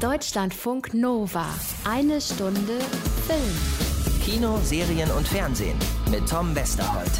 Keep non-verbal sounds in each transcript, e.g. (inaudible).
Deutschlandfunk Nova. Eine Stunde Film. Kino, Serien und Fernsehen mit Tom Westerholt.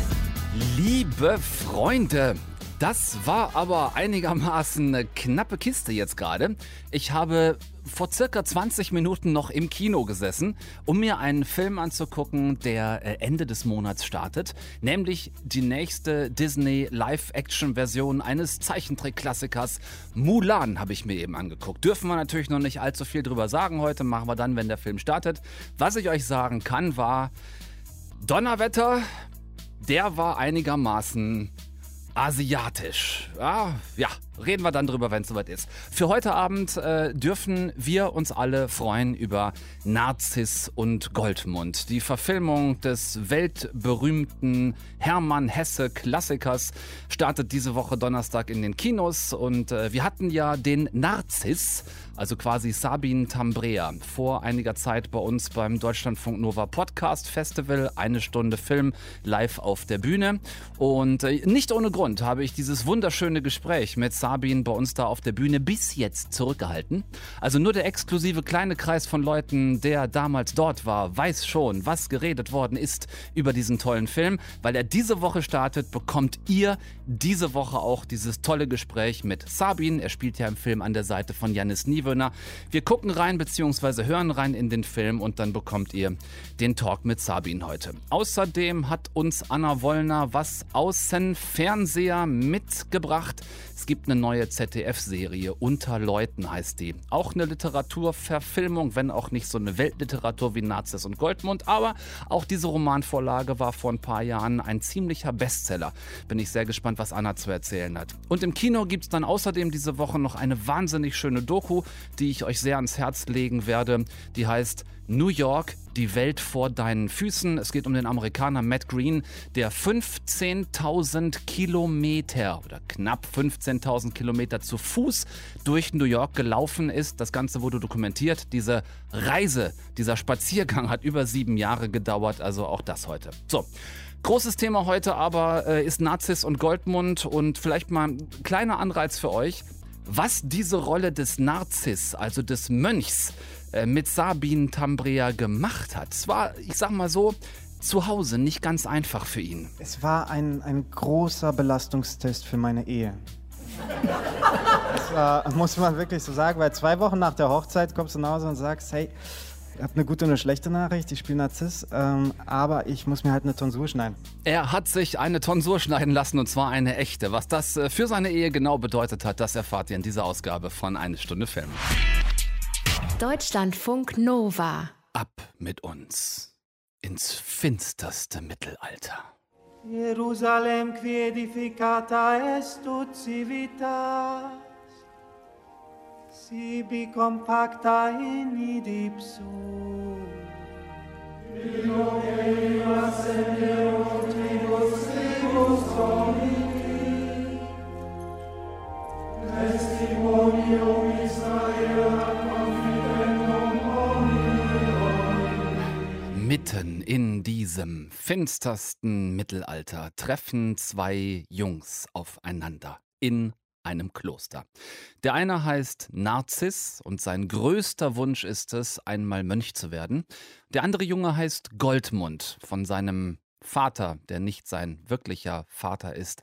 Liebe Freunde, das war aber einigermaßen eine knappe Kiste jetzt gerade. Ich habe vor circa 20 Minuten noch im Kino gesessen, um mir einen Film anzugucken, der äh, Ende des Monats startet, nämlich die nächste Disney Live-Action-Version eines Zeichentrick-Klassikers Mulan habe ich mir eben angeguckt. Dürfen wir natürlich noch nicht allzu viel drüber sagen heute, machen wir dann, wenn der Film startet. Was ich euch sagen kann, war Donnerwetter, der war einigermaßen asiatisch. Ja, ja, reden wir dann drüber, wenn es soweit ist. Für heute Abend äh, dürfen wir uns alle freuen über Narziss und Goldmund. Die Verfilmung des weltberühmten Hermann Hesse Klassikers startet diese Woche Donnerstag in den Kinos und äh, wir hatten ja den Narziss, also quasi Sabine Tambrea, vor einiger Zeit bei uns beim Deutschlandfunk Nova Podcast Festival. Eine Stunde Film live auf der Bühne. Und äh, nicht ohne Grund habe ich dieses wunderschöne Gespräch mit Sabine bei uns da auf der Bühne bis jetzt zurückgehalten. Also nur der exklusive kleine Kreis von Leuten, der damals dort war, weiß schon, was geredet worden ist über diesen tollen Film. Weil er diese Woche startet, bekommt ihr diese Woche auch dieses tolle Gespräch mit Sabine. Er spielt ja im Film an der Seite von Janis Niewe Niewöhner. Wir gucken rein bzw. hören rein in den Film und dann bekommt ihr den Talk mit Sabine heute. Außerdem hat uns Anna Wollner was aus dem Fernseher mitgebracht. Es gibt eine neue ZDF-Serie, Unter Leuten heißt die. Auch eine Literaturverfilmung, wenn auch nicht so eine Weltliteratur wie Nazis und Goldmund, aber auch diese Romanvorlage war vor ein paar Jahren ein ziemlicher Bestseller. Bin ich sehr gespannt, was Anna zu erzählen hat. Und im Kino gibt es dann außerdem diese Woche noch eine wahnsinnig schöne Doku, die ich euch sehr ans Herz legen werde. Die heißt New York, die Welt vor deinen Füßen. Es geht um den Amerikaner Matt Green, der 15.000 Kilometer oder knapp 15.000 Kilometer zu Fuß durch New York gelaufen ist. Das Ganze wurde dokumentiert. Diese Reise, dieser Spaziergang hat über sieben Jahre gedauert. Also auch das heute. So. Großes Thema heute aber äh, ist Nazis und Goldmund und vielleicht mal ein kleiner Anreiz für euch, was diese Rolle des Narziss, also des Mönchs, äh, mit Sabine Tambrea gemacht hat. War, ich sag mal so, zu Hause nicht ganz einfach für ihn. Es war ein, ein großer Belastungstest für meine Ehe. Das war, muss man wirklich so sagen, weil zwei Wochen nach der Hochzeit kommst du nach Hause und sagst, hey, habe eine gute und eine schlechte Nachricht, ich spiele Narziss, ähm, aber ich muss mir halt eine Tonsur schneiden. Er hat sich eine Tonsur schneiden lassen und zwar eine echte. Was das äh, für seine Ehe genau bedeutet hat, das erfahrt ihr in dieser Ausgabe von Eine Stunde Film. Deutschlandfunk Nova. Ab mit uns ins finsterste Mittelalter. Jerusalem quiedificata est ut civitas, sibi compacta in idipsum. Mitten in diesem finstersten Mittelalter treffen zwei Jungs aufeinander in einem Kloster. Der eine heißt Narziss und sein größter Wunsch ist es, einmal Mönch zu werden. Der andere Junge heißt Goldmund, von seinem Vater, der nicht sein wirklicher Vater ist,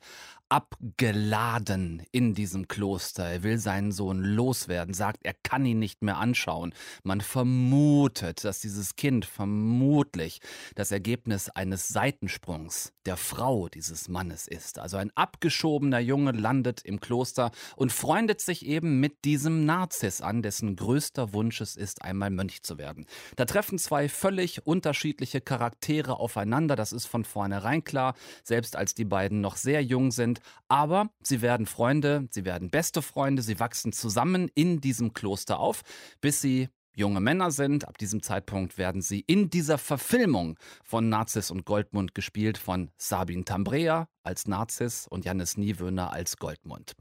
abgeladen in diesem Kloster. Er will seinen Sohn loswerden, sagt, er kann ihn nicht mehr anschauen. Man vermutet, dass dieses Kind vermutlich das Ergebnis eines Seitensprungs der Frau dieses Mannes ist. Also ein abgeschobener Junge landet im Kloster und freundet sich eben mit diesem Narziss an, dessen größter Wunsch es ist, einmal Mönch zu werden. Da treffen zwei völlig unterschiedliche Charaktere aufeinander, das ist von vornherein klar, selbst als die beiden noch sehr jung sind, aber sie werden Freunde, sie werden beste Freunde, sie wachsen zusammen in diesem Kloster auf, bis sie junge Männer sind. Ab diesem Zeitpunkt werden sie in dieser Verfilmung von Narziss und Goldmund gespielt von Sabine Tambrea als Narziss und Jannis Niewöhner als Goldmund.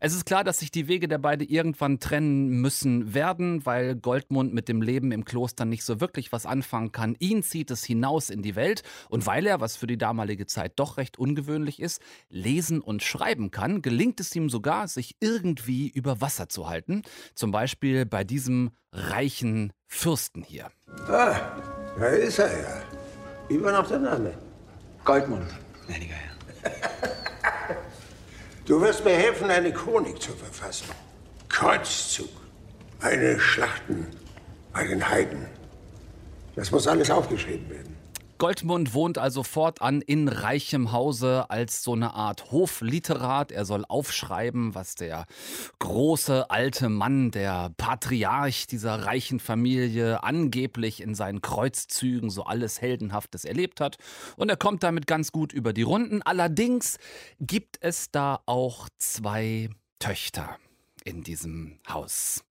Es ist klar, dass sich die Wege der beiden irgendwann trennen müssen werden, weil Goldmund mit dem Leben im Kloster nicht so wirklich was anfangen kann. Ihn zieht es hinaus in die Welt und weil er, was für die damalige Zeit doch recht ungewöhnlich ist, lesen und schreiben kann, gelingt es ihm sogar, sich irgendwie über Wasser zu halten. Zum Beispiel bei diesem reichen Fürsten hier. Ah, da ist er ja. Wie war noch der Name? Goldmund, gnädiger Herr. (laughs) Du wirst mir helfen, eine Chronik zu verfassen. Kreuzzug. Eine Schlachten bei den Heiden. Das muss alles aufgeschrieben werden. Goldmund wohnt also fortan in reichem Hause als so eine Art Hofliterat. Er soll aufschreiben, was der große alte Mann, der Patriarch dieser reichen Familie angeblich in seinen Kreuzzügen so alles Heldenhaftes erlebt hat. Und er kommt damit ganz gut über die Runden. Allerdings gibt es da auch zwei Töchter in diesem Haus.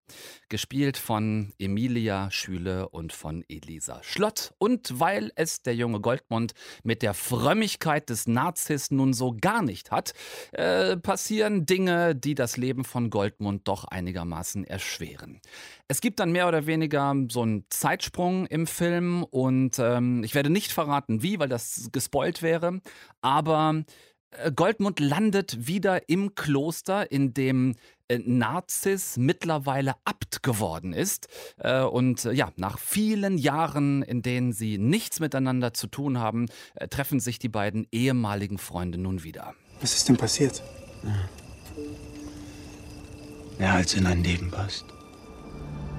Gespielt von Emilia Schüle und von Elisa Schlott. Und weil es der junge Goldmund mit der Frömmigkeit des Narziss nun so gar nicht hat, äh, passieren Dinge, die das Leben von Goldmund doch einigermaßen erschweren. Es gibt dann mehr oder weniger so einen Zeitsprung im Film und ähm, ich werde nicht verraten, wie, weil das gespoilt wäre, aber äh, Goldmund landet wieder im Kloster, in dem äh, Narziss mittlerweile Abt geworden ist. Äh, und ja, nach vielen Jahren, in denen sie nichts miteinander zu tun haben, treffen sich die beiden ehemaligen Freunde nun wieder. Was ist denn passiert? Mehr als in ein Leben passt.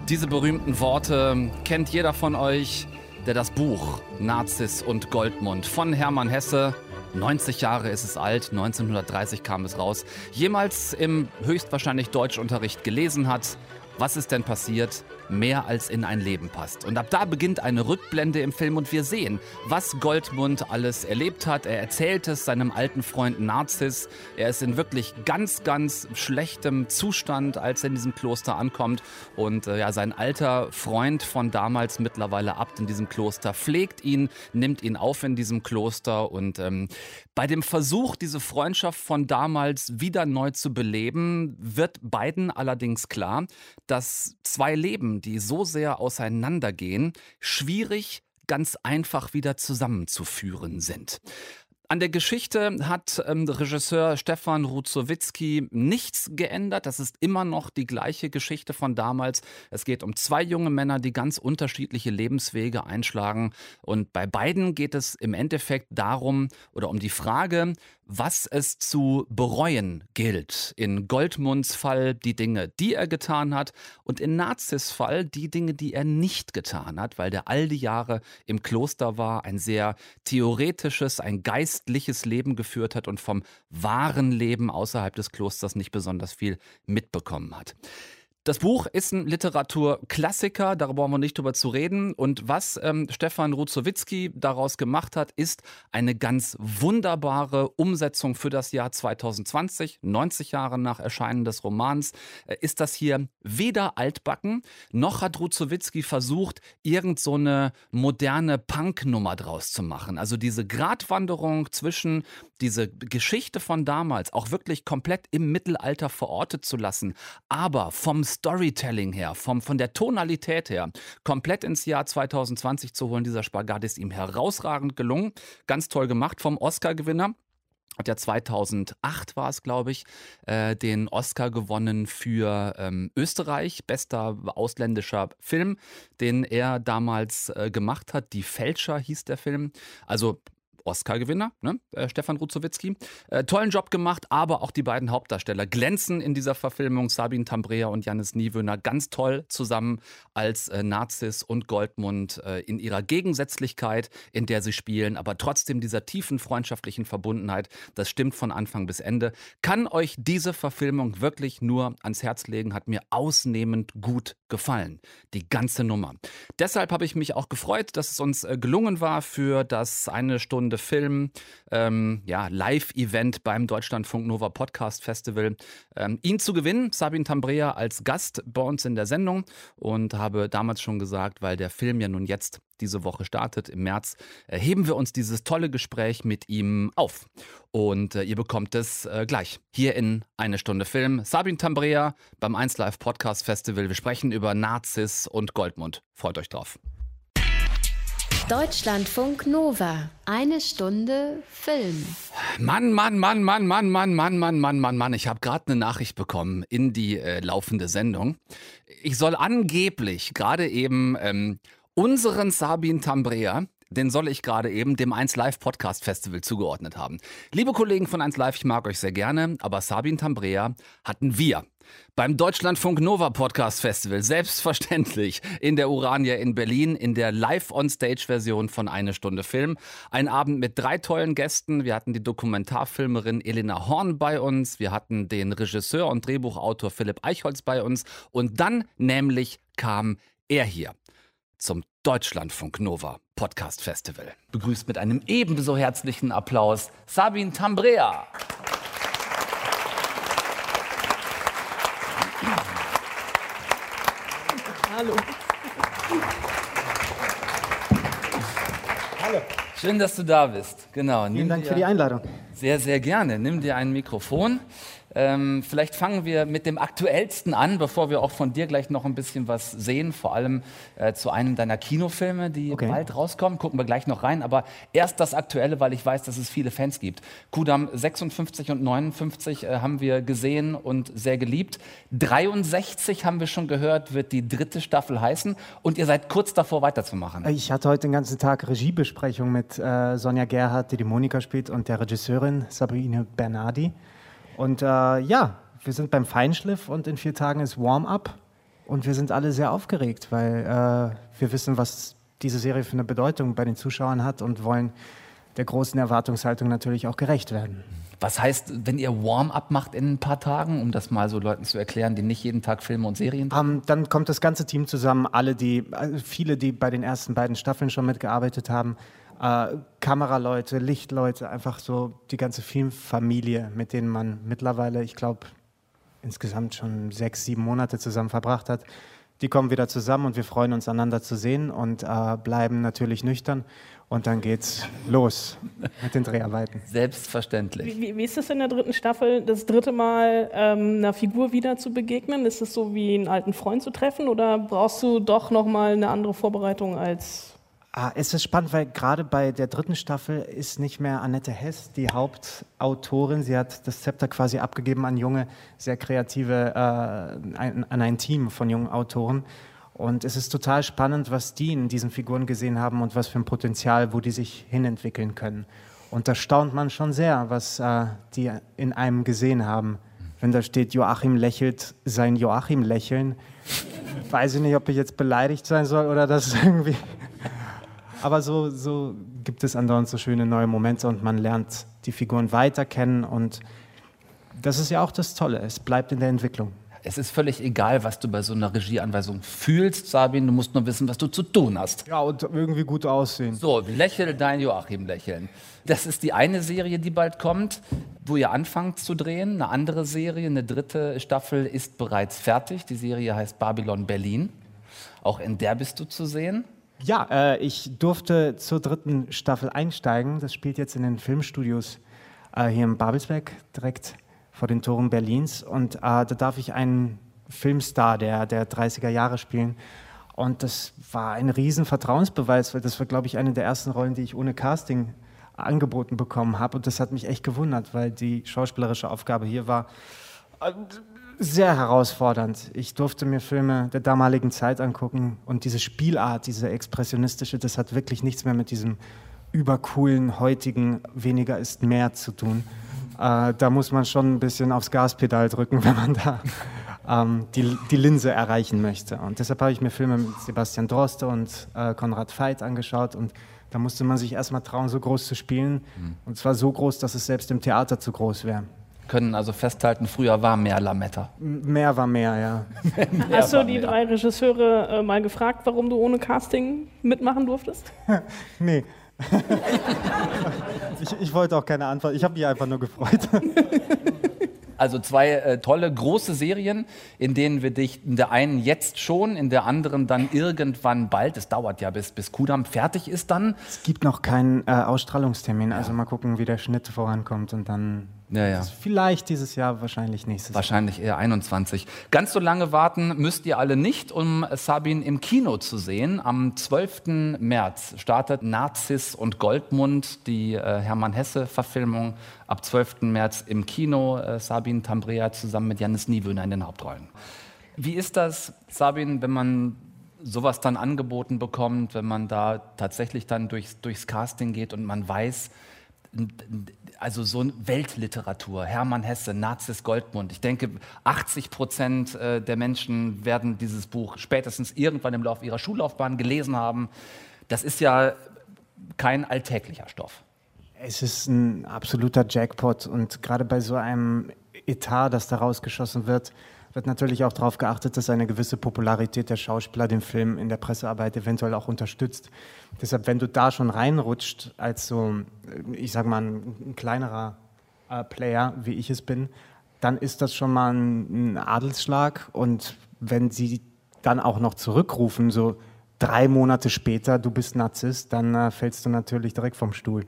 Diese berühmten Worte kennt jeder von euch, der das Buch Narziss und Goldmund von Hermann Hesse 90 Jahre ist es alt, 1930 kam es raus, jemals im höchstwahrscheinlich Deutschunterricht gelesen hat. Was ist denn passiert? Mehr als in ein Leben passt. Und ab da beginnt eine Rückblende im Film und wir sehen, was Goldmund alles erlebt hat. Er erzählt es seinem alten Freund Narziss. Er ist in wirklich ganz, ganz schlechtem Zustand, als er in diesem Kloster ankommt. Und äh, ja, sein alter Freund von damals, mittlerweile Abt in diesem Kloster, pflegt ihn, nimmt ihn auf in diesem Kloster. Und ähm, bei dem Versuch, diese Freundschaft von damals wieder neu zu beleben, wird beiden allerdings klar, dass zwei Leben, die so sehr auseinandergehen, schwierig ganz einfach wieder zusammenzuführen sind. An der Geschichte hat ähm, Regisseur Stefan Ruzowitzki nichts geändert. Das ist immer noch die gleiche Geschichte von damals. Es geht um zwei junge Männer, die ganz unterschiedliche Lebenswege einschlagen. Und bei beiden geht es im Endeffekt darum oder um die Frage, was es zu bereuen gilt. In Goldmunds Fall die Dinge, die er getan hat und in Nazis Fall die Dinge, die er nicht getan hat, weil der all die Jahre im Kloster war, ein sehr theoretisches, ein geistliches Leben geführt hat und vom wahren Leben außerhalb des Klosters nicht besonders viel mitbekommen hat. Das Buch ist ein Literaturklassiker, darüber brauchen wir nicht drüber zu reden. Und was ähm, Stefan Ruzowitzki daraus gemacht hat, ist eine ganz wunderbare Umsetzung für das Jahr 2020, 90 Jahre nach Erscheinen des Romans, äh, ist das hier weder altbacken, noch hat Ruzowitzki versucht, irgend so eine moderne Punk-Nummer draus zu machen. Also diese Gratwanderung zwischen diese Geschichte von damals auch wirklich komplett im Mittelalter verortet zu lassen, aber vom Storytelling her, vom, von der Tonalität her, komplett ins Jahr 2020 zu holen, dieser Spagat ist ihm herausragend gelungen. Ganz toll gemacht vom Oscar-Gewinner hat ja 2008 war es, glaube ich, äh, den Oscar gewonnen für ähm, Österreich, bester ausländischer Film, den er damals äh, gemacht hat. Die Fälscher hieß der Film. Also Oscar-Gewinner, ne? äh, Stefan Ruzowitzki. Äh, tollen Job gemacht, aber auch die beiden Hauptdarsteller glänzen in dieser Verfilmung. Sabine Tambrea und Janis Niewöhner ganz toll zusammen als äh, Nazis und Goldmund äh, in ihrer Gegensätzlichkeit, in der sie spielen, aber trotzdem dieser tiefen freundschaftlichen Verbundenheit. Das stimmt von Anfang bis Ende. Kann euch diese Verfilmung wirklich nur ans Herz legen, hat mir ausnehmend gut gefallen. Die ganze Nummer. Deshalb habe ich mich auch gefreut, dass es uns äh, gelungen war, für das eine Stunde Stunde Film, ähm, ja, Live-Event beim Deutschlandfunk Nova Podcast Festival. Ähm, ihn zu gewinnen, Sabine Tambrea als Gast bei uns in der Sendung und habe damals schon gesagt, weil der Film ja nun jetzt diese Woche startet, im März, äh, heben wir uns dieses tolle Gespräch mit ihm auf. Und äh, ihr bekommt es äh, gleich hier in eine Stunde Film. Sabine Tambrea beim 1 Live Podcast Festival. Wir sprechen über Nazis und Goldmund. Freut euch drauf. Deutschlandfunk Nova. Eine Stunde Film. Mann, Mann, Mann, Mann, Mann, Mann, Mann, Mann, Mann, Mann, Mann. Ich habe gerade eine Nachricht bekommen in die äh, laufende Sendung. Ich soll angeblich gerade eben ähm, unseren Sabin Tambrea, den soll ich gerade eben dem 1 Live Podcast Festival zugeordnet haben. Liebe Kollegen von 1 Live, ich mag euch sehr gerne, aber Sabin Tambrea hatten wir beim Deutschlandfunk Nova Podcast Festival, selbstverständlich in der Urania in Berlin, in der Live-on-Stage-Version von Eine Stunde Film. Ein Abend mit drei tollen Gästen. Wir hatten die Dokumentarfilmerin Elena Horn bei uns, wir hatten den Regisseur und Drehbuchautor Philipp Eichholz bei uns und dann nämlich kam er hier zum Deutschlandfunk Nova Podcast Festival. Begrüßt mit einem ebenso herzlichen Applaus Sabine Tambrea. Hallo. Hallo. Schön, dass du da bist. Genau. Vielen Dank für die Einladung. Sehr, sehr gerne. Nimm dir ein Mikrofon. Ähm, vielleicht fangen wir mit dem Aktuellsten an, bevor wir auch von dir gleich noch ein bisschen was sehen, vor allem äh, zu einem deiner Kinofilme, die okay. bald rauskommen. Gucken wir gleich noch rein. Aber erst das Aktuelle, weil ich weiß, dass es viele Fans gibt. Kudam 56 und 59 äh, haben wir gesehen und sehr geliebt. 63 haben wir schon gehört, wird die dritte Staffel heißen. Und ihr seid kurz davor weiterzumachen. Ich hatte heute den ganzen Tag Regiebesprechung mit äh, Sonja Gerhardt, die die Monika spielt, und der Regisseurin Sabrine Bernardi. Und äh, ja, wir sind beim Feinschliff und in vier Tagen ist Warm-up. Und wir sind alle sehr aufgeregt, weil äh, wir wissen, was diese Serie für eine Bedeutung bei den Zuschauern hat und wollen der großen Erwartungshaltung natürlich auch gerecht werden. Was heißt, wenn ihr Warm-up macht in ein paar Tagen, um das mal so Leuten zu erklären, die nicht jeden Tag Filme und Serien um, ähm, Dann kommt das ganze Team zusammen, alle die, also viele, die bei den ersten beiden Staffeln schon mitgearbeitet haben, äh, Kameraleute, Lichtleute, einfach so die ganze Filmfamilie, mit denen man mittlerweile, ich glaube, insgesamt schon sechs, sieben Monate zusammen verbracht hat. Die kommen wieder zusammen und wir freuen uns, einander zu sehen und äh, bleiben natürlich nüchtern. Und dann geht's los mit den Dreharbeiten. Selbstverständlich. Wie, wie ist es in der dritten Staffel, das dritte Mal ähm, einer Figur wieder zu begegnen? Ist es so wie einen alten Freund zu treffen oder brauchst du doch nochmal eine andere Vorbereitung als Ah, es ist spannend, weil gerade bei der dritten Staffel ist nicht mehr Annette Hess die Hauptautorin. Sie hat das Zepter quasi abgegeben an junge, sehr kreative, äh, an ein Team von jungen Autoren. Und es ist total spannend, was die in diesen Figuren gesehen haben und was für ein Potenzial, wo die sich hinentwickeln können. Und da staunt man schon sehr, was äh, die in einem gesehen haben. Wenn da steht, Joachim lächelt sein Joachim lächeln, weiß ich nicht, ob ich jetzt beleidigt sein soll oder das (laughs) irgendwie aber so, so gibt es andauernd so schöne neue Momente und man lernt die Figuren weiter kennen und das ist ja auch das Tolle. Es bleibt in der Entwicklung. Es ist völlig egal, was du bei so einer Regieanweisung fühlst, Sabine. Du musst nur wissen, was du zu tun hast. Ja, und irgendwie gut aussehen. So, lächel dein Joachim lächeln. Das ist die eine Serie, die bald kommt, wo ihr anfangt zu drehen. Eine andere Serie, eine dritte Staffel ist bereits fertig. Die Serie heißt Babylon Berlin. Auch in der bist du zu sehen. Ja, äh, ich durfte zur dritten Staffel einsteigen. Das spielt jetzt in den Filmstudios äh, hier in Babelsberg, direkt vor den Toren Berlins. Und äh, da darf ich einen Filmstar der, der 30er Jahre spielen. Und das war ein riesen Vertrauensbeweis, weil das war, glaube ich, eine der ersten Rollen, die ich ohne Casting angeboten bekommen habe. Und das hat mich echt gewundert, weil die schauspielerische Aufgabe hier war sehr herausfordernd. Ich durfte mir Filme der damaligen Zeit angucken und diese Spielart, diese expressionistische, das hat wirklich nichts mehr mit diesem übercoolen heutigen weniger ist mehr zu tun. Äh, da muss man schon ein bisschen aufs Gaspedal drücken, (laughs) wenn man da ähm, die, die Linse erreichen möchte. Und deshalb habe ich mir Filme mit Sebastian Droste und äh, Konrad Veit angeschaut und da musste man sich erstmal trauen, so groß zu spielen. Mhm. Und zwar so groß, dass es selbst im Theater zu groß wäre können also festhalten, früher war mehr Lametta. Mehr war mehr, ja. mehr (laughs) Hast du die mehr. drei Regisseure äh, mal gefragt, warum du ohne Casting mitmachen durftest? (laughs) nee, (laughs) ich, ich wollte auch keine Antwort. Ich habe mich einfach nur gefreut. Also zwei äh, tolle große Serien, in denen wir dich in der einen jetzt schon, in der anderen dann irgendwann bald. Es dauert ja bis bis Kudam fertig ist dann. Es gibt noch keinen äh, Ausstrahlungstermin, also mal gucken, wie der Schnitt vorankommt und dann Ja, ja. vielleicht dieses Jahr, wahrscheinlich nächstes Wahrscheinlich eher 21. Ganz so lange warten müsst ihr alle nicht, um Sabine im Kino zu sehen. Am 12. März startet Narziss und Goldmund, die äh, Hermann Hesse-Verfilmung. Ab 12. März im Kino. Äh, Sabine Tambrea zusammen mit Janis Niewöhner in den Hauptrollen. Wie ist das, Sabine, wenn man sowas dann angeboten bekommt, wenn man da tatsächlich dann durchs, durchs Casting geht und man weiß, also so Weltliteratur, Hermann Hesse, Nazis Goldmund. Ich denke, 80 Prozent äh, der Menschen werden dieses Buch spätestens irgendwann im Laufe ihrer Schullaufbahn gelesen haben. Das ist ja kein alltäglicher Stoff. Es ist ein absoluter Jackpot und gerade bei so einem Etat, das da rausgeschossen wird, wird natürlich auch darauf geachtet, dass eine gewisse Popularität der Schauspieler den Film in der Pressearbeit eventuell auch unterstützt. Deshalb, wenn du da schon reinrutscht als so, ich sag mal, ein, ein kleinerer äh, Player, wie ich es bin, dann ist das schon mal ein, ein Adelsschlag. Und wenn sie dann auch noch zurückrufen, so drei Monate später, du bist Narzisst, dann äh, fällst du natürlich direkt vom Stuhl.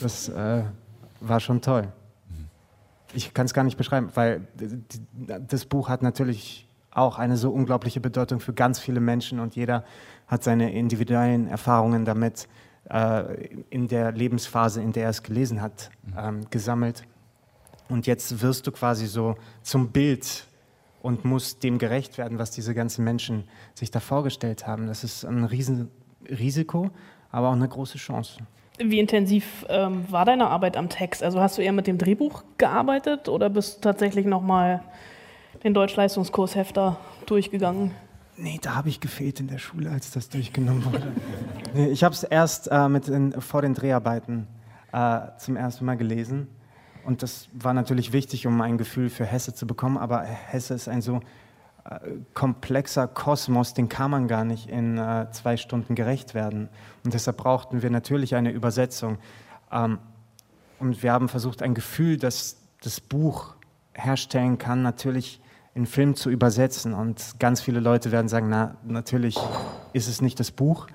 Das äh, war schon toll. Ich kann es gar nicht beschreiben, weil das Buch hat natürlich auch eine so unglaubliche Bedeutung für ganz viele Menschen und jeder hat seine individuellen Erfahrungen damit äh, in der Lebensphase, in der er es gelesen hat, ähm, gesammelt. Und jetzt wirst du quasi so zum Bild und musst dem gerecht werden, was diese ganzen Menschen sich da vorgestellt haben. Das ist ein Riesenrisiko, aber auch eine große Chance. Wie intensiv ähm, war deine Arbeit am Text? Also hast du eher mit dem Drehbuch gearbeitet oder bist du tatsächlich nochmal den Deutschleistungskurs Hefter durchgegangen? Nee, da habe ich gefehlt in der Schule, als das durchgenommen wurde. (laughs) nee, ich habe es erst äh, mit in, vor den Dreharbeiten äh, zum ersten Mal gelesen. Und das war natürlich wichtig, um ein Gefühl für Hesse zu bekommen. Aber Hesse ist ein so komplexer Kosmos, den kann man gar nicht in äh, zwei Stunden gerecht werden. Und deshalb brauchten wir natürlich eine Übersetzung. Ähm, und wir haben versucht, ein Gefühl, das das Buch herstellen kann, natürlich in Film zu übersetzen. Und ganz viele Leute werden sagen, na, natürlich ist es nicht das Buch.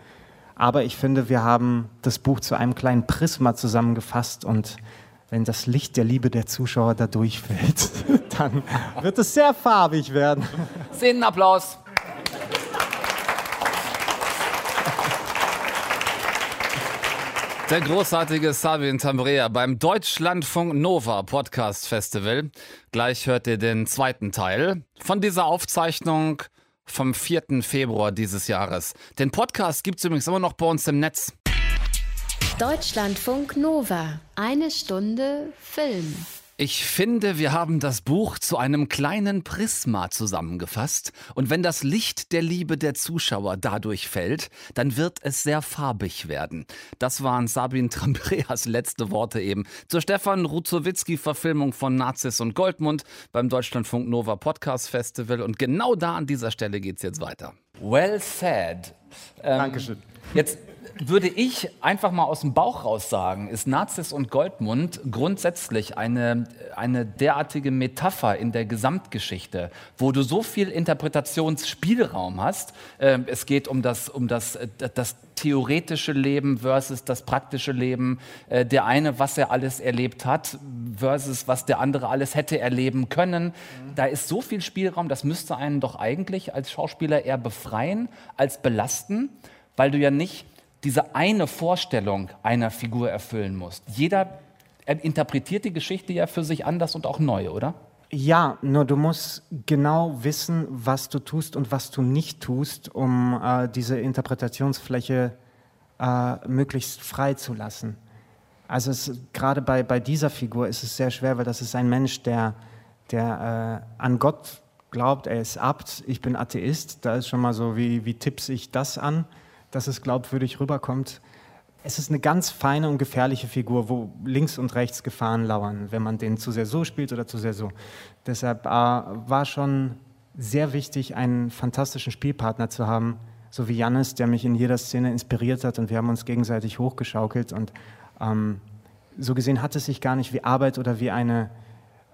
Aber ich finde, wir haben das Buch zu einem kleinen Prisma zusammengefasst und wenn das Licht der Liebe der Zuschauer da durchfällt, (laughs) dann wird es sehr farbig werden. Szenenapplaus. Der großartige Sabin Tambrea beim Deutschlandfunk Nova Podcast Festival. Gleich hört ihr den zweiten Teil von dieser Aufzeichnung vom 4. Februar dieses Jahres. Den Podcast gibt es übrigens immer noch bei uns im Netz. Deutschlandfunk Nova. Eine Stunde Film. Ich finde, wir haben das Buch zu einem kleinen Prisma zusammengefasst. Und wenn das Licht der Liebe der Zuschauer dadurch fällt, dann wird es sehr farbig werden. Das waren Sabine Trambreas letzte Worte eben zur Stefan Ruzowitzki-Verfilmung von Nazis und Goldmund beim Deutschlandfunk Nova Podcast Festival. Und genau da an dieser Stelle geht's jetzt weiter. Well said. Ähm, Dankeschön. Jetzt würde ich einfach mal aus dem Bauch raus sagen, ist Nazis und Goldmund grundsätzlich eine, eine derartige Metapher in der Gesamtgeschichte, wo du so viel Interpretationsspielraum hast. Ähm, es geht um das, um das, äh, das theoretische Leben versus das praktische Leben. Äh, der eine, was er alles erlebt hat, versus was der andere alles hätte erleben können. Da ist so viel Spielraum, das müsste einen doch eigentlich als Schauspieler eher befreien als belasten, weil du ja nicht diese eine Vorstellung einer Figur erfüllen musst. Jeder interpretiert die Geschichte ja für sich anders und auch neu, oder? Ja, nur du musst genau wissen, was du tust und was du nicht tust, um äh, diese Interpretationsfläche äh, möglichst frei zu lassen. Also gerade bei, bei dieser Figur ist es sehr schwer, weil das ist ein Mensch, der, der äh, an Gott glaubt, er ist Abt, ich bin Atheist. Da ist schon mal so, wie, wie tippse ich das an? Dass es glaubwürdig rüberkommt. Es ist eine ganz feine und gefährliche Figur, wo links und rechts Gefahren lauern, wenn man den zu sehr so spielt oder zu sehr so. Deshalb äh, war schon sehr wichtig, einen fantastischen Spielpartner zu haben, so wie Jannis, der mich in jeder Szene inspiriert hat und wir haben uns gegenseitig hochgeschaukelt und ähm, so gesehen hat es sich gar nicht wie Arbeit oder wie eine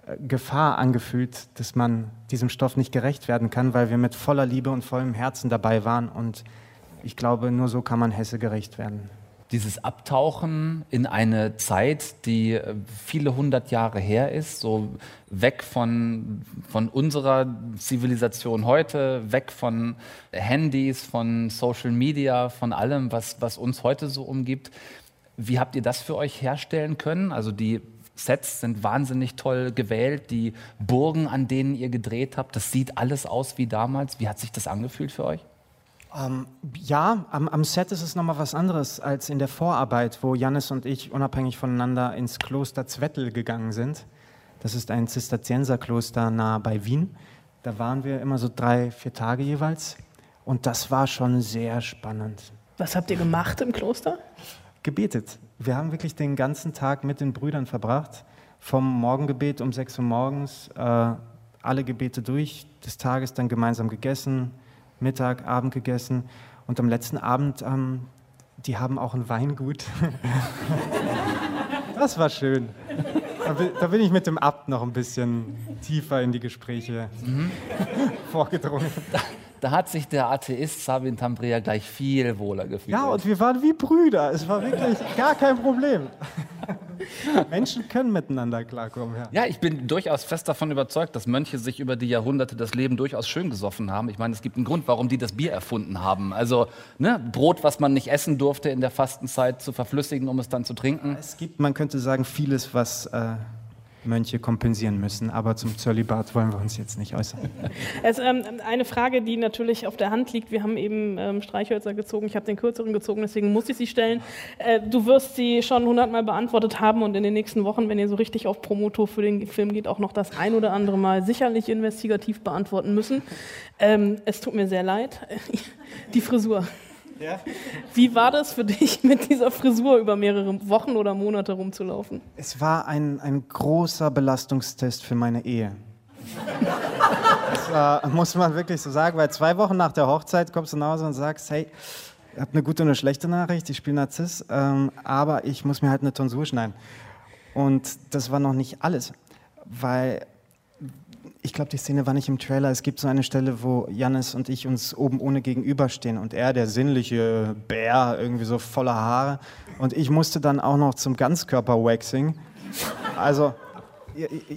äh, Gefahr angefühlt, dass man diesem Stoff nicht gerecht werden kann, weil wir mit voller Liebe und vollem Herzen dabei waren und ich glaube, nur so kann man Hesse gerecht werden dieses Abtauchen in eine Zeit, die äh, viele hundert Jahre her ist, so weg von, von unserer Zivilisation heute, weg von Handys, von Social Media, von allem, was, was uns heute so umgibt. Wie habt ihr das für euch herstellen können? Also die Sets sind wahnsinnig toll gewählt, die Burgen, an denen ihr gedreht habt, das sieht alles aus wie damals. Wie hat sich das angefühlt für euch? Ähm, ja, am, am, Set ist es nochmal was anderes als in der Vorarbeit, wo Jannis und ich unabhängig voneinander ins Kloster Zwettel gegangen sind. Das ist ein Zisterzienserkloster nahe bei Wien. Da waren wir immer so drei, vier Tage jeweils. Und das war schon sehr spannend. Was habt ihr gemacht im Kloster? Gebetet. Wir haben wirklich den ganzen Tag mit den Brüdern verbracht. Vom Morgengebet um 6 Uhr morgens, äh, alle Gebete durch, des Tages dann gemeinsam gegessen, Mittag, Abend gegessen. Und am letzten Abend, ähm, die haben auch ein Weingut. (laughs) das war schön. Da bin ich mit dem Abt noch ein bisschen tiefer in die Gespräche mhm. (laughs) vorgedrungen. Da, da, hat sich der Atheist Sabin Tambria gleich viel wohler gefühlt. Ja, und wir waren wie Brüder. Es war wirklich gar kein Problem. (laughs) Menschen können miteinander klarkommen. Ja. ja, ich bin durchaus fest davon überzeugt, dass Mönche sich über die Jahrhunderte das Leben durchaus schön gesoffen haben. Ich meine, es gibt einen Grund, warum die das Bier erfunden haben. Also ne, Brot, was man nicht essen durfte in der Fastenzeit, zu verflüssigen, um es dann zu trinken. Es gibt, man könnte sagen, vieles, was äh, Mönche kompensieren müssen. Aber zum Zölibat wollen wir uns jetzt nicht äußern. Es, ähm, eine Frage, die natürlich auf der Hand liegt. Wir haben eben ähm, Streichhölzer gezogen. Ich habe den kürzeren gezogen, deswegen muss ich sie stellen. Äh, du wirst sie schon hundertmal beantwortet haben und in den nächsten Wochen, wenn ihr so richtig auf Promotour für den Film geht, auch noch das ein oder andere Mal sicherlich investigativ beantworten müssen. Ähm, es tut mir sehr leid. (laughs) Die Frisur. Ja. Wie war das für dich, (laughs) mit dieser Frisur über mehrere Wochen oder Monate rumzulaufen? Es war ein, ein großer Belastungstest für meine Ehe. das war, muss man wirklich so sagen, weil zwei Wochen nach der Hochzeit kommst du nach Hause und sagst, hey, ich habe eine gute und eine schlechte Nachricht, ich spiele Narziss, ähm, aber ich muss mir halt eine Tonsur schneiden. Und das war noch nicht alles, weil ich glaube, die Szene war nicht im Trailer. Es gibt so eine Stelle, wo Jannis und ich uns oben ohne gegenüberstehen und er, der sinnliche Bär, irgendwie so voller Haare. Und ich musste dann auch noch zum Ganzkörper-Waxing. Also,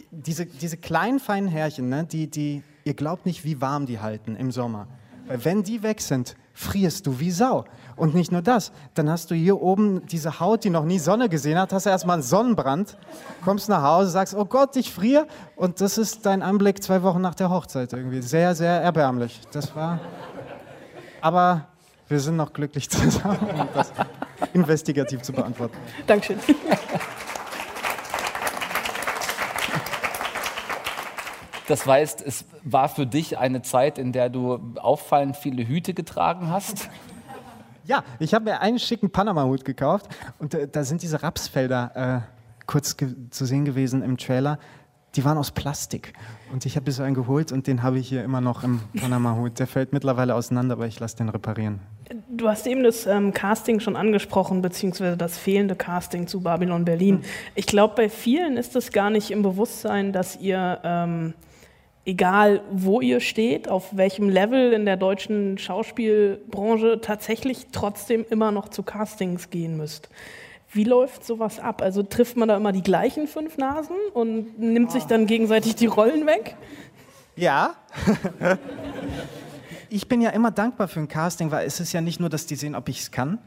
diese, diese kleinen, feinen Härchen, ne, die, die, ihr glaubt nicht, wie warm die halten im Sommer. Wenn die weg sind, frierst du wie Sau. Und nicht nur das, dann hast du hier oben diese Haut, die noch nie Sonne gesehen hat, hast du erstmal einen Sonnenbrand, kommst nach Hause, sagst, oh Gott, ich friere. Und das ist dein Anblick zwei Wochen nach der Hochzeit irgendwie. Sehr, sehr erbärmlich. Das war. Aber wir sind noch glücklich (laughs) zusammen, um das investigativ zu beantworten. Dankeschön. Das heißt, es war für dich eine Zeit, in der du auffallend viele Hüte getragen hast? Ja, ich habe mir einen schicken Panama-Hut gekauft und äh, da sind diese Rapsfelder äh, kurz zu sehen gewesen im Trailer. Die waren aus Plastik und ich habe so einen geholt und den habe ich hier immer noch im (laughs) Panama-Hut. Der fällt mittlerweile auseinander, aber ich lasse den reparieren. Du hast eben das ähm, Casting schon angesprochen, beziehungsweise das fehlende Casting zu Babylon Berlin. Hm. Ich glaube, bei vielen ist es gar nicht im Bewusstsein, dass ihr ähm, egal wo ihr steht, auf welchem Level in der deutschen Schauspielbranche, tatsächlich trotzdem immer noch zu Castings gehen müsst. Wie läuft sowas ab? Also trifft man da immer die gleichen fünf Nasen und nimmt sich dann gegenseitig die Rollen weg? Ja. (laughs) ich bin ja immer dankbar für ein Casting, weil es ist ja nicht nur, dass die sehen, ob ich es kann,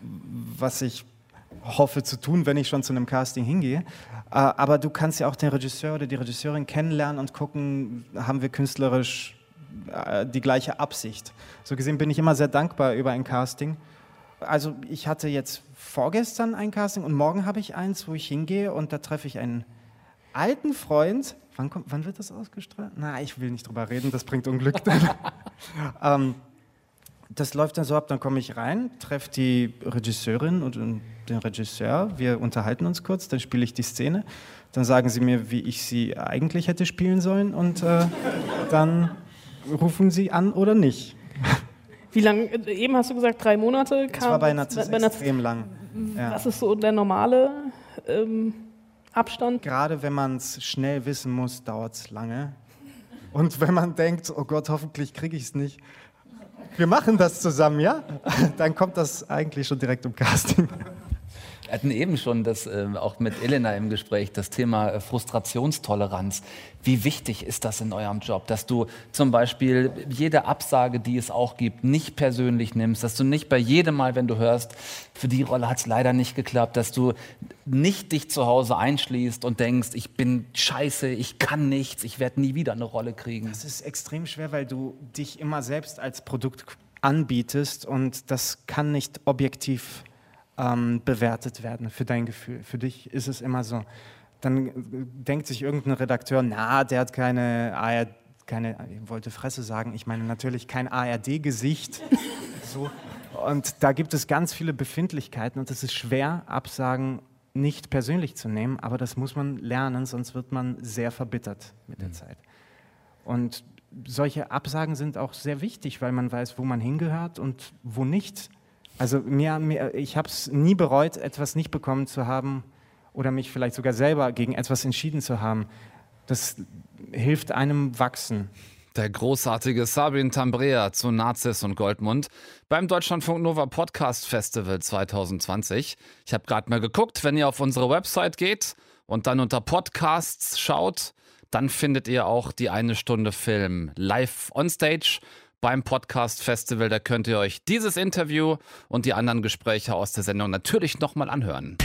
was ich hoffe zu tun, wenn ich schon zu einem Casting hingehe. Äh, aber du kannst ja auch den Regisseur oder die Regisseurin kennenlernen und gucken, haben wir künstlerisch äh, die gleiche Absicht. So gesehen bin ich immer sehr dankbar über ein Casting. Also ich hatte jetzt vorgestern ein Casting und morgen habe ich eins, wo ich hingehe und da treffe ich einen alten Freund. Wann, kommt, wann wird das ausgestrahlt? Na, ich will nicht drüber reden, das bringt Unglück. (laughs) ähm, das läuft dann so ab, dann komme ich rein, treffe die Regisseurin und den Regisseur, wir unterhalten uns kurz, dann spiele ich die Szene, dann sagen sie mir, wie ich sie eigentlich hätte spielen sollen und äh, dann rufen sie an oder nicht. Wie lange, eben hast du gesagt, drei Monate? Das war bei Narziss bei Narziss- extrem lang. Ja. Was ist so der normale ähm, Abstand? Gerade wenn man es schnell wissen muss, dauert es lange. Und wenn man denkt, oh Gott, hoffentlich kriege ich es nicht. Wir machen das zusammen, ja? Dann kommt das eigentlich schon direkt im Casting. Wir hatten eben schon das, äh, auch mit Elena im Gespräch, das Thema äh, Frustrationstoleranz. Wie wichtig ist das in eurem Job, dass du zum Beispiel jede Absage, die es auch gibt, nicht persönlich nimmst, dass du nicht bei jedem Mal, wenn du hörst, für die Rolle hat es leider nicht geklappt, dass du nicht dich zu Hause einschließt und denkst, ich bin scheiße, ich kann nichts, ich werde nie wieder eine Rolle kriegen. Das ist extrem schwer, weil du dich immer selbst als Produkt anbietest und das kann nicht objektiv ähm, bewertet werden für dein Gefühl. Für dich ist es immer so. Dann äh, denkt sich irgendein Redakteur, na, der hat keine ARD, keine, ich wollte Fresse sagen, ich meine natürlich kein ARD-Gesicht. (laughs) so. Und da gibt es ganz viele Befindlichkeiten und es ist schwer, Absagen nicht persönlich zu nehmen, aber das muss man lernen, sonst wird man sehr verbittert mit der Zeit. Und solche Absagen sind auch sehr wichtig, weil man weiß, wo man hingehört und wo nicht. Also mir, mir, ich habe es nie bereut, etwas nicht bekommen zu haben oder mich vielleicht sogar selber gegen etwas entschieden zu haben. Das hilft einem wachsen. Der großartige Sabin Tambrea zu Nazis und Goldmund beim Deutschlandfunk Nova Podcast Festival 2020. Ich habe gerade mal geguckt, wenn ihr auf unsere Website geht und dann unter Podcasts schaut, dann findet ihr auch die eine Stunde Film live on stage beim Podcast Festival. Da könnt ihr euch dieses Interview und die anderen Gespräche aus der Sendung natürlich nochmal anhören.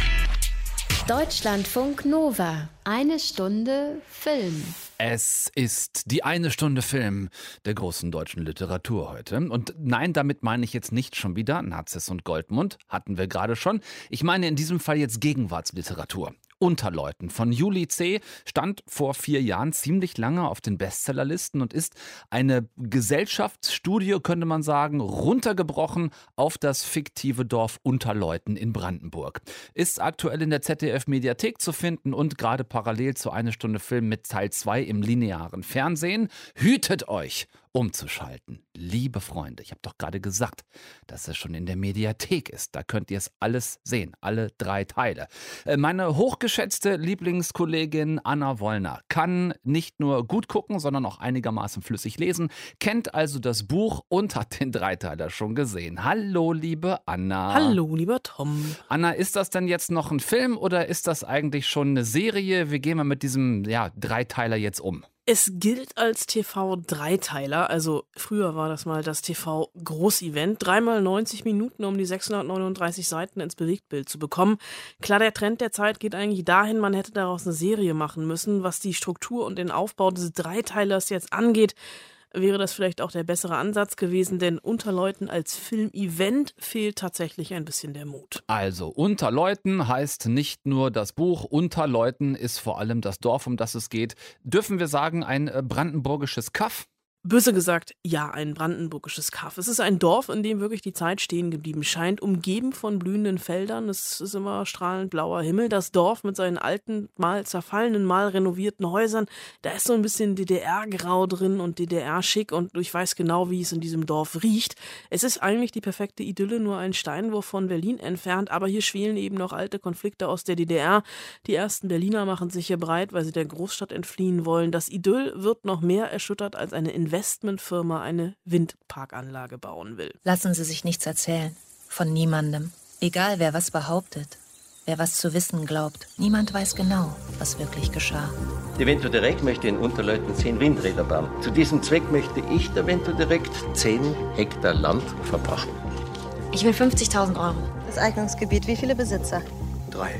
Deutschlandfunk Nova. Eine Stunde Film. Es ist die eine Stunde Film der großen deutschen Literatur heute. Und nein, damit meine ich jetzt nicht schon wieder Nazis und Goldmund, hatten wir gerade schon. Ich meine in diesem Fall jetzt Gegenwartsliteratur. Unterleuten von Juli C. stand vor vier Jahren ziemlich lange auf den Bestsellerlisten und ist eine Gesellschaftsstudie, könnte man sagen, runtergebrochen auf das fiktive Dorf Unterleuten in Brandenburg. Ist aktuell in der ZDF-Mediathek zu finden und gerade parallel zu eine Stunde Film mit Teil 2 im linearen Fernsehen. Hütet euch! Umzuschalten. Liebe Freunde, ich habe doch gerade gesagt, dass es schon in der Mediathek ist. Da könnt ihr es alles sehen, alle drei Teile. Äh, Meine hochgeschätzte Lieblingskollegin Anna Wollner kann nicht nur gut gucken, sondern auch einigermaßen flüssig lesen, kennt also das Buch und hat den Dreiteiler schon gesehen. Hallo, liebe Anna. Hallo, lieber Tom. Anna, ist das denn jetzt noch ein Film oder ist das eigentlich schon eine Serie? Wie gehen wir mit diesem ja, Dreiteiler jetzt um? Es gilt als TV-Dreiteiler, also früher war das mal das TV-Großevent. Dreimal 90 Minuten, um die 639 Seiten ins Bewegtbild zu bekommen. Klar, der Trend der Zeit geht eigentlich dahin, man hätte daraus eine Serie machen müssen. Was die Struktur und den Aufbau des Dreiteilers jetzt angeht, wäre das vielleicht auch der bessere Ansatz gewesen, denn Unterleuten als Filmevent fehlt tatsächlich ein bisschen der Mut. Also, Unterleuten heißt nicht nur das Buch, Unterleuten ist vor allem das Dorf, um das es geht. Dürfen wir sagen, ein äh, brandenburgisches Kaff? Böse gesagt, ja, ein brandenburgisches Kaff. Es ist ein Dorf, in dem wirklich die Zeit stehen geblieben scheint, umgeben von blühenden Feldern. Es ist immer strahlend blauer Himmel. Das Dorf mit seinen alten, mal zerfallenen, mal renovierten Häusern, da ist so ein bisschen DDR-Grau drin und DDR-Schick und ich weiß genau, wie es in diesem Dorf riecht. Es ist eigentlich die perfekte Idylle, nur ein Steinwurf von Berlin entfernt, aber hier schwelen eben noch alte Konflikte aus der DDR. Die ersten Berliner machen sich hier breit, weil sie der Großstadt entfliehen wollen. Das Idyll wird noch mehr erschüttert als eine Investmentfirma eine Windparkanlage bauen will. Lassen Sie sich nichts erzählen. Von niemandem. Egal, wer was behauptet. Wer was zu wissen glaubt. Niemand weiß genau, was wirklich geschah. Die Vento Direkt möchte in Unterleuten 10 Windräder bauen. Zu diesem Zweck möchte ich der Vento Direkt 10 Hektar Land verpachten. Ich will 50.000 Euro. Das Eignungsgebiet, wie viele Besitzer? Drei.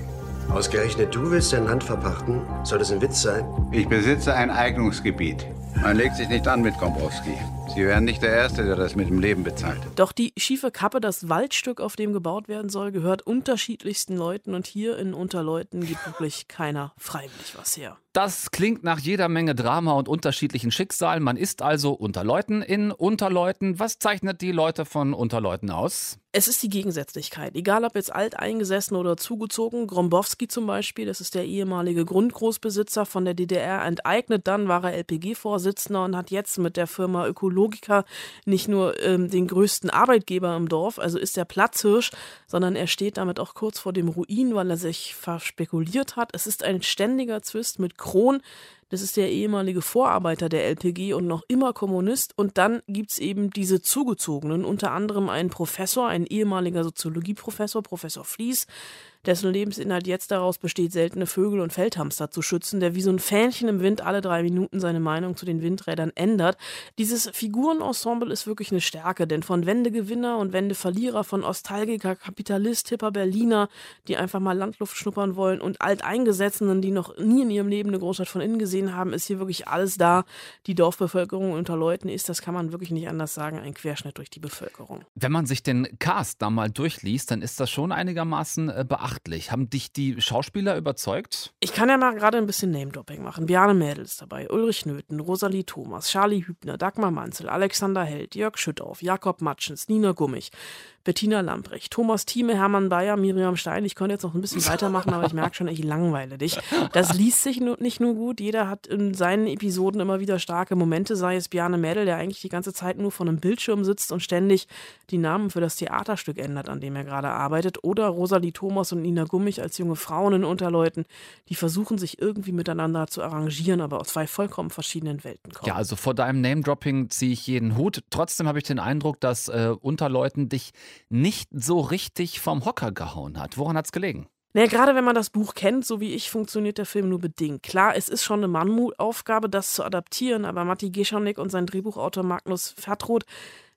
Ausgerechnet du willst dein Land verpachten? Soll das ein Witz sein? Ich besitze ein Eignungsgebiet. Man legt sich nicht an mit Kombrowski. Sie wären nicht der Erste, der das mit dem Leben bezahlt. Doch die schiefe Kappe, das Waldstück, auf dem gebaut werden soll, gehört unterschiedlichsten Leuten und hier in Unterleuten gibt wirklich keiner freiwillig was her. Das klingt nach jeder Menge Drama und unterschiedlichen Schicksalen. Man ist also unter Leuten in Unterleuten. Was zeichnet die Leute von Unterleuten aus? Es ist die Gegensätzlichkeit. Egal ob jetzt alteingesessen oder zugezogen. Grombowski zum Beispiel, das ist der ehemalige Grundgroßbesitzer von der DDR, enteignet. Dann war er LPG-Vorsitzender und hat jetzt mit der Firma Ökologen Logiker nicht nur ähm, den größten Arbeitgeber im Dorf, also ist er Platzhirsch, sondern er steht damit auch kurz vor dem Ruin, weil er sich verspekuliert hat. Es ist ein ständiger Zwist mit Kron, das ist der ehemalige Vorarbeiter der LPG und noch immer Kommunist. Und dann gibt's eben diese Zugezogenen, unter anderem einen Professor, ein ehemaliger Soziologieprofessor, Professor Fließ, dessen Lebensinhalt jetzt daraus besteht, seltene Vögel und Feldhamster zu schützen, der wie so ein Fähnchen im Wind alle drei Minuten seine Meinung zu den Windrädern ändert. Dieses Figurenensemble ist wirklich eine Stärke, denn von Wendegewinner und Wendeverlierer, von Ostalgiker, Kapitalist, hipper Berliner, die einfach mal Landluft schnuppern wollen und Alteingesetzten, die noch nie in ihrem Leben eine Großstadt von innen gesehen haben, ist hier wirklich alles da. Die Dorfbevölkerung unter Leuten ist, das kann man wirklich nicht anders sagen, ein Querschnitt durch die Bevölkerung. Wenn man sich den Cast da mal durchliest, dann ist das schon einigermaßen äh, beachtlich beachtlich. Haben dich die Schauspieler überzeugt? Ich kann ja mal gerade ein bisschen Name-Dropping machen. Bjarne Mädel ist dabei, Ulrich Nöthen, Rosalie Thomas, Charlie Hübner, Dagmar Manzel, Alexander Held, Jörg Schüttauf, Jakob Matschens, Nina Gummich. Bettina Lamprecht, Thomas Thieme, Hermann Bayer, Miriam Stein. Ich könnte jetzt noch ein bisschen weitermachen, aber ich merke schon, ich langweile dich. Das liest sich nicht nur gut. Jeder hat in seinen Episoden immer wieder starke Momente, sei es Bjarne Mädel, der eigentlich die ganze Zeit nur vor einem Bildschirm sitzt und ständig die Namen für das Theaterstück ändert, an dem er gerade arbeitet. Oder Rosalie Thomas und Nina Gummich als junge Frauen in Unterleuten, die versuchen sich irgendwie miteinander zu arrangieren, aber aus zwei vollkommen verschiedenen Welten kommen. Ja, also vor deinem Name-Dropping ziehe ich jeden Hut. Trotzdem habe ich den Eindruck, dass äh, Unterleuten dich nicht so richtig vom Hocker gehauen hat. Woran hat es gelegen? Naja, gerade wenn man das Buch kennt, so wie ich, funktioniert der Film nur bedingt. Klar, es ist schon eine Mammutaufgabe, das zu adaptieren, aber Matti Geschonek und sein Drehbuchautor Magnus Vertroth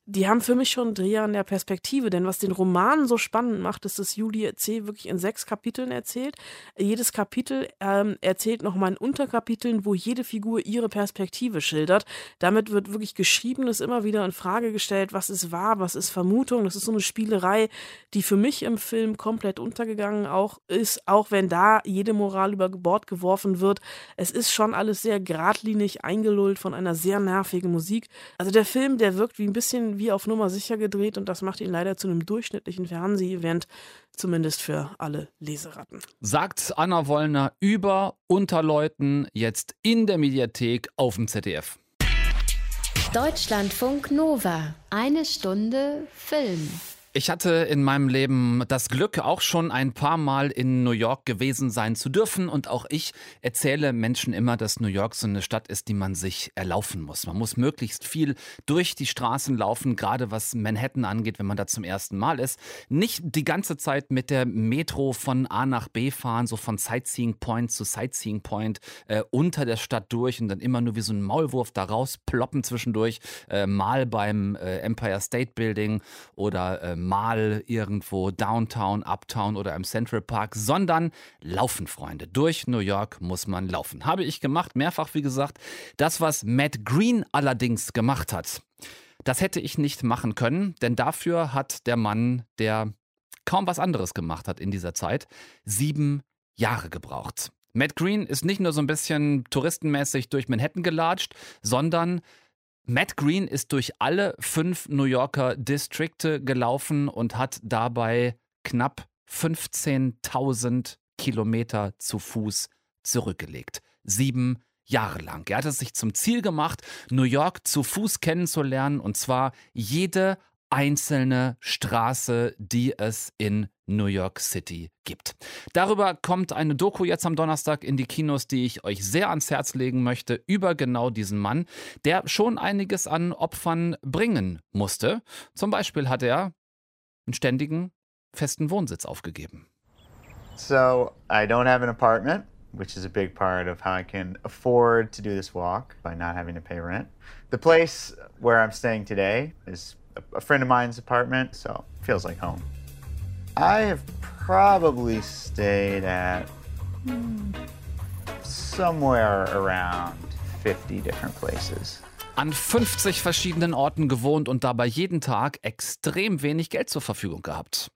die haben für mich schon Dreher an der Perspektive, denn was den Roman so spannend macht, ist, dass Julie C. wirklich in sechs Kapiteln erzählt. Jedes Kapitel ähm, erzählt nochmal in Unterkapiteln, wo jede Figur ihre Perspektive schildert. Damit wird wirklich Geschriebenes immer wieder in Frage gestellt, was ist wahr, was ist Vermutung. Das ist so eine Spielerei, die für mich im Film komplett untergegangen auch ist, auch wenn da jede Moral über Bord geworfen wird. Es ist schon alles sehr geradlinig eingelullt von einer sehr nervigen Musik. Also der Film, der wirkt wie ein bisschen wie auf Nummer sicher gedreht und das macht ihn leider zu einem durchschnittlichen Fernseh-Event, zumindest für alle Leseratten. Sagt Anna Wollner über Unterleuten jetzt in der Mediathek auf dem ZDF. Deutschlandfunk Nova. Eine Stunde Film. Ich hatte in meinem Leben das Glück, auch schon ein paar Mal in New York gewesen sein zu dürfen. Und auch ich erzähle Menschen immer, dass New York so eine Stadt ist, die man sich erlaufen muss. Man muss möglichst viel durch die Straßen laufen, gerade was Manhattan angeht, wenn man da zum ersten Mal ist. Nicht die ganze Zeit mit der Metro von A nach B fahren, so von Sightseeing Point zu Sightseeing Point äh, unter der Stadt durch und dann immer nur wie so ein Maulwurf da raus ploppen zwischendurch. Äh, mal beim äh, Empire State Building oder äh, mal irgendwo Downtown, Uptown oder im Central Park, sondern laufen, Freunde. Durch New York muss man laufen. Habe ich gemacht, mehrfach wie gesagt. Das, was Matt Green allerdings gemacht hat, das hätte ich nicht machen können, denn dafür hat der Mann, der kaum was anderes gemacht hat in dieser Zeit, sieben Jahre gebraucht. Matt Green ist nicht nur so ein bisschen touristenmäßig durch Manhattan gelatscht, sondern Matt Green ist durch alle fünf New Yorker Distrikte gelaufen und hat dabei knapp 15.000 Kilometer zu Fuß zurückgelegt. Sieben Jahre lang. Er hat es sich zum Ziel gemacht, New York zu Fuß kennenzulernen und zwar jede einzelne Straße, die es in New York City gibt. Darüber kommt eine Doku jetzt am Donnerstag in die Kinos, die ich euch sehr ans Herz legen möchte, über genau diesen Mann, der schon einiges an Opfern bringen musste. Zum Beispiel hat er einen ständigen, festen Wohnsitz aufgegeben. So, I don't have an apartment, which is a big part of how I can afford to do this walk by not having to pay rent. The place where I'm staying today is a friend of mine's apartment, so it feels like home. I have probably stayed at somewhere around 50 different places. An 50 verschiedenen Orten gewohnt und dabei jeden Tag extrem wenig Geld zur Verfügung gehabt.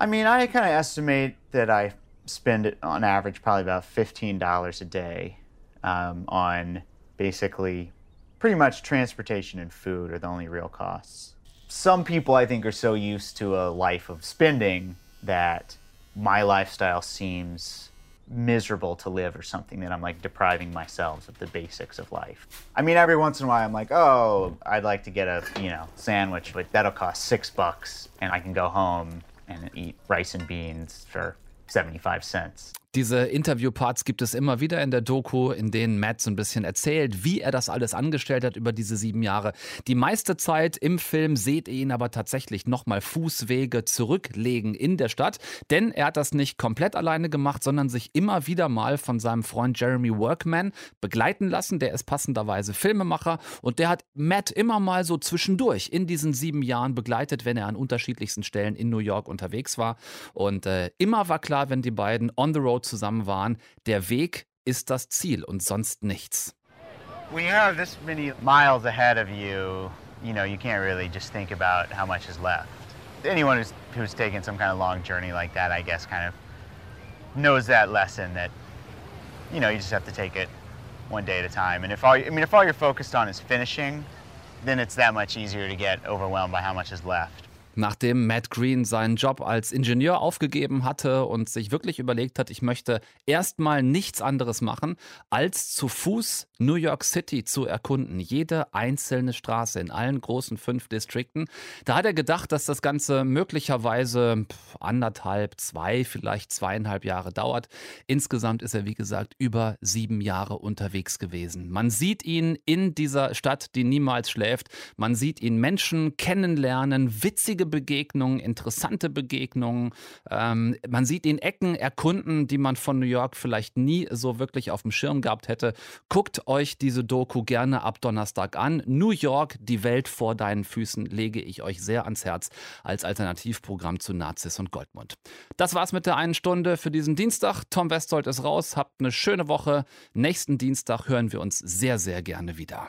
I mean, I kind of estimate that I spend on average probably about $15 a day um, on basically pretty much transportation and food are the only real costs. Some people I think are so used to a life of spending that my lifestyle seems miserable to live or something that I'm like depriving myself of the basics of life. I mean, every once in a while I'm like, oh, I'd like to get a, you know, sandwich, but that'll cost six bucks and I can go home and eat rice and beans for 75 cents. Diese Interviewparts gibt es immer wieder in der Doku, in denen Matt so ein bisschen erzählt, wie er das alles angestellt hat über diese sieben Jahre. Die meiste Zeit im Film seht ihr ihn aber tatsächlich nochmal Fußwege zurücklegen in der Stadt, denn er hat das nicht komplett alleine gemacht, sondern sich immer wieder mal von seinem Freund Jeremy Workman begleiten lassen. Der ist passenderweise Filmemacher und der hat Matt immer mal so zwischendurch in diesen sieben Jahren begleitet, wenn er an unterschiedlichsten Stellen in New York unterwegs war. Und äh, immer war klar, wenn die beiden on the road zusammen waren, der Weg ist das Ziel und sonst nichts. When you have this many miles ahead of you, you know, you can't really just think about how much is left. Anyone who's, who's taken some kind of long journey like that, I guess, kind of knows that lesson that, you know, you just have to take it one day at a time. And if all, I mean, if all you're focused on is finishing, then it's that much easier to get overwhelmed by how much is left. Nachdem Matt Green seinen Job als Ingenieur aufgegeben hatte und sich wirklich überlegt hat, ich möchte erstmal nichts anderes machen, als zu Fuß New York City zu erkunden. Jede einzelne Straße in allen großen fünf Distrikten. Da hat er gedacht, dass das Ganze möglicherweise anderthalb, zwei, vielleicht zweieinhalb Jahre dauert. Insgesamt ist er, wie gesagt, über sieben Jahre unterwegs gewesen. Man sieht ihn in dieser Stadt, die niemals schläft. Man sieht ihn Menschen kennenlernen, witzige Begegnungen, interessante Begegnungen. Ähm, man sieht ihn Ecken erkunden, die man von New York vielleicht nie so wirklich auf dem Schirm gehabt hätte. Guckt euch diese Doku gerne ab Donnerstag an. New York, die Welt vor deinen Füßen, lege ich euch sehr ans Herz als Alternativprogramm zu Nazis und Goldmund. Das war's mit der einen Stunde für diesen Dienstag. Tom Westholt ist raus. Habt eine schöne Woche. Nächsten Dienstag hören wir uns sehr, sehr gerne wieder.